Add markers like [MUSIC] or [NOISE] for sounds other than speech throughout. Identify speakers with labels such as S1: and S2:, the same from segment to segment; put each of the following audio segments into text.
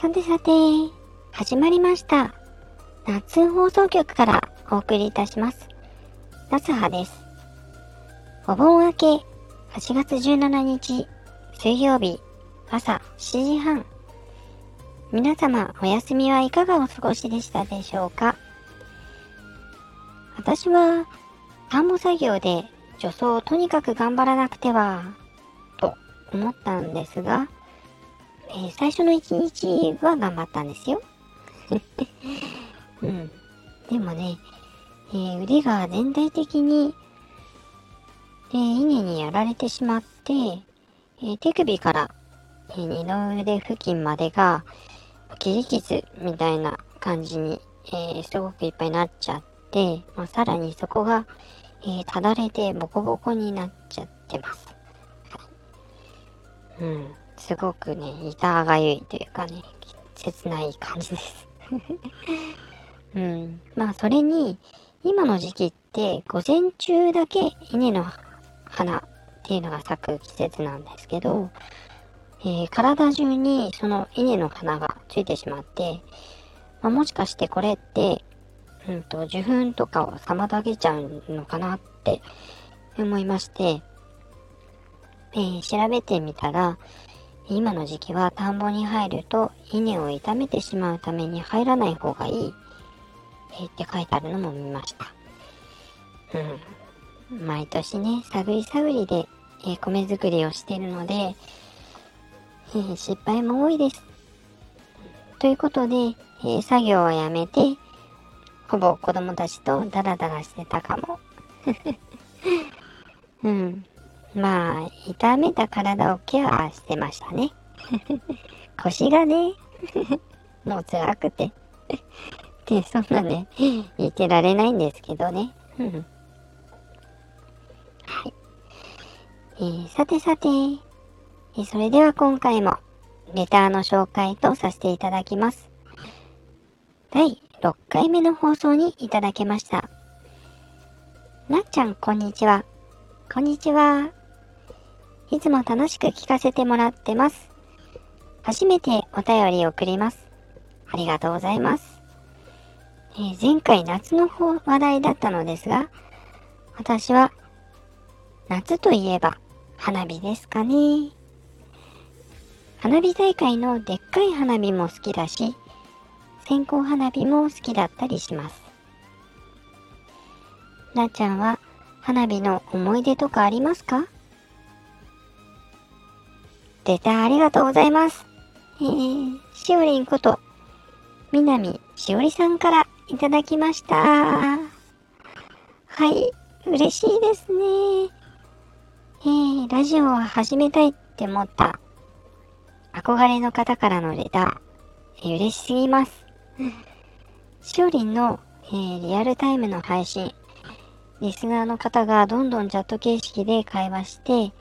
S1: さてさて、始まりました。夏放送局からお送りいたします。夏葉です。お盆明け8月17日水曜日朝7時半。皆様お休みはいかがお過ごしでしたでしょうか私は田んぼ作業で除草をとにかく頑張らなくてはと思ったんですが、えー最初の一日は頑張ったんですよ。[LAUGHS] うん。でもね、えー腕が全体的に、えー稲にやられてしまって、えー手首から、えー二の腕付近までが切り傷みたいな感じに、えーすごくいっぱいになっちゃって、まあ、さらにそこが、えーただれてボコボコになっちゃってます。うん。すごくね、痛がゆいというかね、切ない感じです。[LAUGHS] うん。まあ、それに、今の時期って、午前中だけ稲の花っていうのが咲く季節なんですけど、えー体中にその稲の花がついてしまって、まあ、もしかしてこれって、うんと、受粉とかを妨げちゃうのかなって思いまして、えー調べてみたら、今の時期は田んぼに入ると稲を傷めてしまうために入らない方がいい、えって書いてあるのも見ました。うん。毎年ね、探り探りで、え米作りをしているので、え失敗も多いです。ということで、え作業をやめて、ほぼ子供たちとダラダラしてたかも。[LAUGHS] うん。まあ、痛めた体をケアしてましたね。[LAUGHS] 腰がね、もう辛くて。で、そんなね、言ってられないんですけどね。うんはい。えーさてさて、えーそれでは今回も、レターの紹介とさせていただきます。第6回目の放送にいただけました。なっちゃん、こんにちは。こんにちは。いつも楽しく聞かせてもらってます。初めてお便りを送ります。ありがとうございます。えー前回夏の方話題だったのですが、私は夏といえば花火ですかね。花火大会のでっかい花火も好きだし、線香花火も好きだったりします。なっちゃんは花火の思い出とかありますか？レターありがとうございます。えー、しおりんこと、みなみしおりさんからいただきました。はい、嬉しいですね。えー、ラジオを始めたいって思った憧れの方からのレター、えー嬉しすぎます。しおりんの、えーリアルタイムの配信、リスナーの方がどんどんチャット形式で会話して、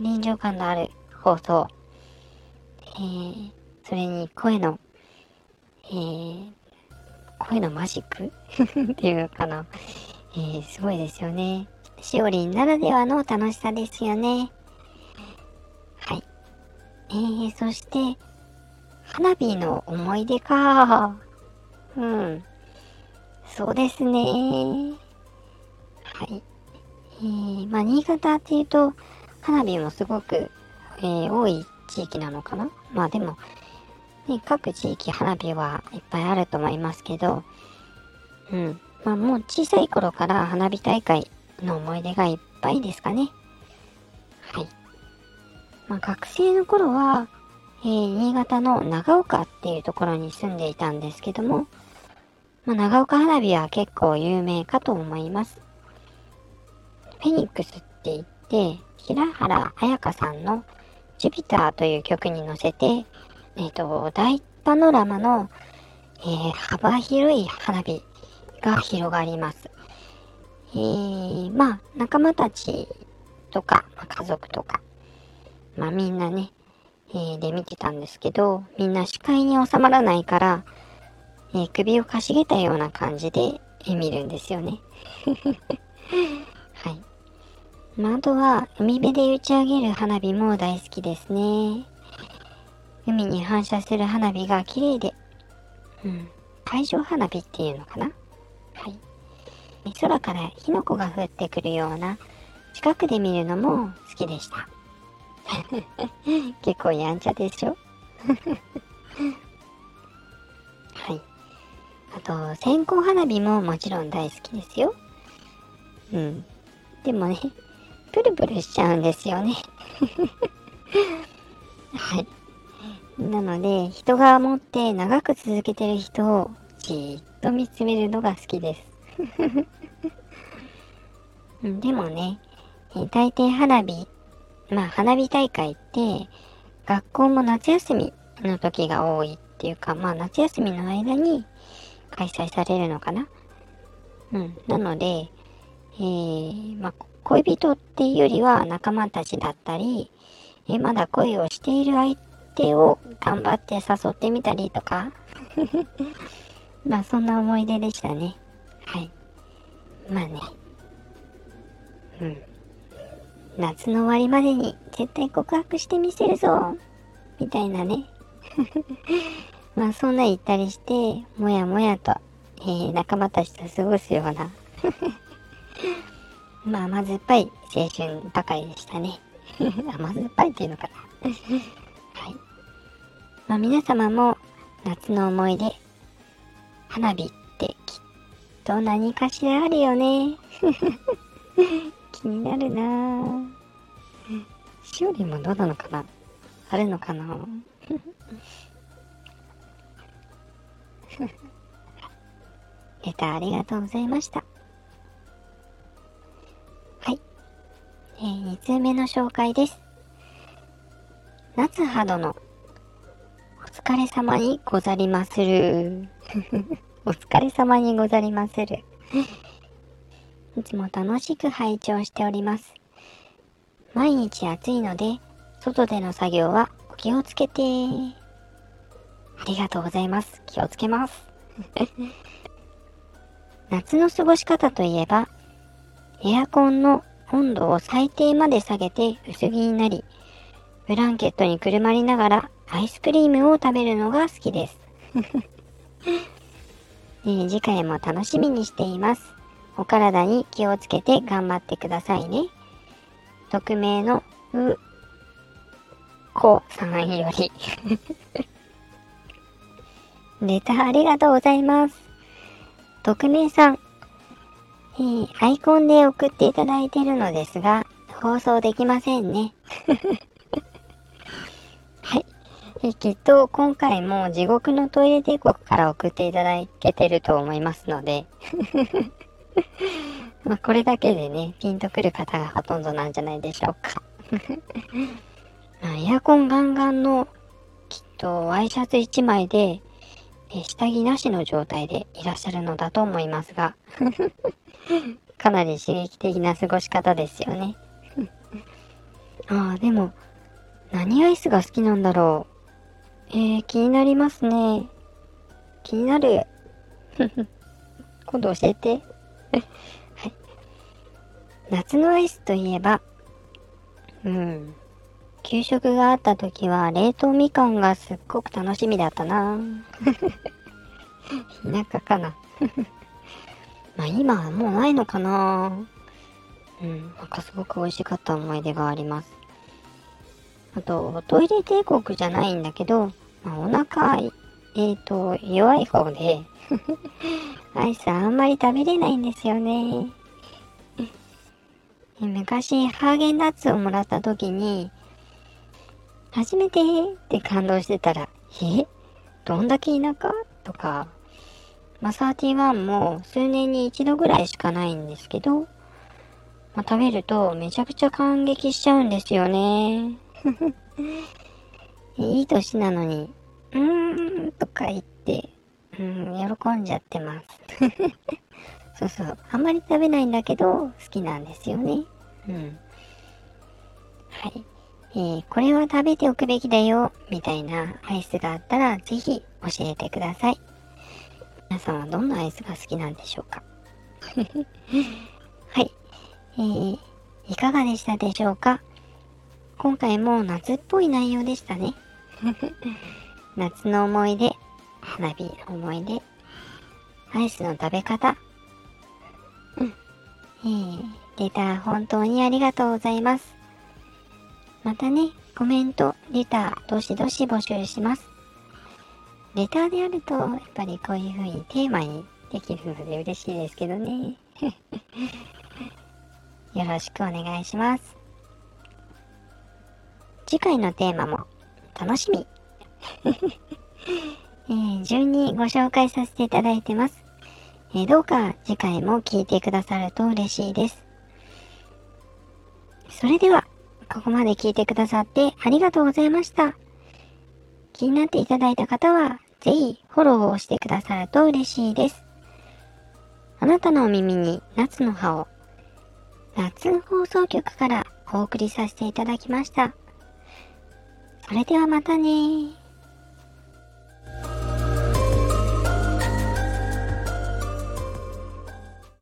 S1: 臨場感のある放送、えーそれに声の、えー声のマジック？[LAUGHS] っていうかな、えーすごいですよね。しおりんならではの楽しさですよね。はい。えー、そして、花火の思い出か。うん。そうですね。はい。えー、まあ、新潟っていうと、花火もすごく、えー多い地域なのかな？まあでも、ね、各地域花火はいっぱいあると思いますけど、うん。まあもう小さい頃から花火大会の思い出がいっぱいですかね。はい。まあ学生の頃は、えー新潟の長岡っていうところに住んでいたんですけども、まあ、長岡花火は結構有名かと思います。フェニックスって言って、平原綾香さんのジュピターという曲に乗せて、えっ、と、大パノラマの、えー幅広い花火が広がります。えー、まあ、仲間たちとか、まあ家族とか、まあみんなね、えーで見てたんですけど、みんな視界に収まらないから、えー首をかしげたような感じで、見るんですよね。[LAUGHS] はい。まあ、とは、海辺で打ち上げる花火も大好きですね。海に反射する花火が綺麗で、うん、海上花火っていうのかな？はい。空から火の粉が降ってくるような近くで見るのも好きでした。[LAUGHS] 結構やんちゃでしょ？[LAUGHS] はい。あと、線香花火ももちろん大好きですよ。うん。でもね、プルプルしちゃうんですよね。[LAUGHS] はい。なので、人が持って長く続けてる人をじっと見つめるのが好きです。[LAUGHS] でもね、大抵花火、まあ花火大会って、学校も夏休みの時が多いっていうか、まあ夏休みの間に開催されるのかな。うん。なので、えー、まあ恋人っていうよりは仲間たちだったり、えまだ恋をしている相手を頑張って誘ってみたりとか [LAUGHS] まあそんな思い出でしたね。はい。まあね。うん。夏の終わりまでに絶対告白してみせるぞみたいなね。[LAUGHS] まあそんな言ったりして、もやもやと、えー、仲間たちと過ごすような [LAUGHS] まあ甘酸っぱい青春ばかりでしたね。[LAUGHS] 甘酸っぱいっていうのかな。はい。まあ皆様も夏の思い出、花火ってきっと何かしらあるよね。[LAUGHS] 気になるなぁ。しおりもどうなのかなあるのかな [LAUGHS] レターありがとうございました。えー、2通目の紹介です。夏葉殿、お疲れ様にござりまする。[LAUGHS] お疲れ様にござりまする。いつも楽しく拝聴しております。毎日暑いので、外での作業はお気をつけて。ありがとうございます。気をつけます。[LAUGHS] 夏の過ごし方といえば、エアコンの温度を最低まで下げて薄着になり、ブランケットにくるまりながらアイスクリームを食べるのが好きです。[LAUGHS] え、次回も楽しみにしています。お体に気をつけて頑張ってくださいね。匿名のう、こさんより [LAUGHS] レタありがとうございます。匿名さん、えー、アイコンで送っていただいてるのですが、放送できませんね。[LAUGHS] はい。えきっと今回も地獄のトイレ帝国から送っていただけてると思いますので [LAUGHS] まこれだけでね、ピンとくる方がほとんどなんじゃないでしょうか [LAUGHS] まあ、エアコンガンガンのきっとワイシャツ1枚で、え下着なしの状態でいらっしゃるのだと思いますが [LAUGHS] かなり刺激的な過ごし方ですよね [LAUGHS] ああ、でも、何アイスが好きなんだろう。えー、気になりますね。気になる。[LAUGHS] 今度教えて。はい。夏のアイスといえば、うん。給食があった時は冷凍みかんがすっごく楽しみだったな [LAUGHS] 田舎かな [LAUGHS] まあ今はもうないのかなうん。なんかすごく美味しかった思い出があります。あと、トイレ帝国じゃないんだけど、まあ、お腹、えっ、ー、と、弱い方で [LAUGHS] アイスあんまり食べれないんですよね。昔、ハーゲンダッツをもらった時に、初めてって感動してたら、え？どんだけ田舎？とか、まあ、31も数年に一度ぐらいしかないんですけど、まあ、食べるとめちゃくちゃ感激しちゃうんですよね。[LAUGHS] いい年なのに、うーんとか言って、うん、喜んじゃってます。[LAUGHS] そうそう。あんまり食べないんだけど、好きなんですよね。うん。はい。えー、これは食べておくべきだよ、みたいなアイスがあったら、ぜひ教えてください。皆さんはどんなアイスが好きなんでしょうか？[LAUGHS] はい。えー、いかがでしたでしょうか？今回も夏っぽい内容でしたね。[LAUGHS] 夏の思い出、花火の思い出、アイスの食べ方。うん。えー、レター本当にありがとうございます。またね、コメント、レター、どしどし募集します。レターであると、やっぱりこういう風にテーマにできるので嬉しいですけどね。[LAUGHS] よろしくお願いします。次回のテーマも楽しみ。[LAUGHS] えー、順にご紹介させていただいてます。えー、どうか次回も聞いてくださると嬉しいです。それでは、ここまで聞いてくださってありがとうございました。気になっていただいた方は、ぜひフォローをしてくださると嬉しいです。あなたのお耳に夏の葉を、夏放送局からお送りさせていただきました。それではまたね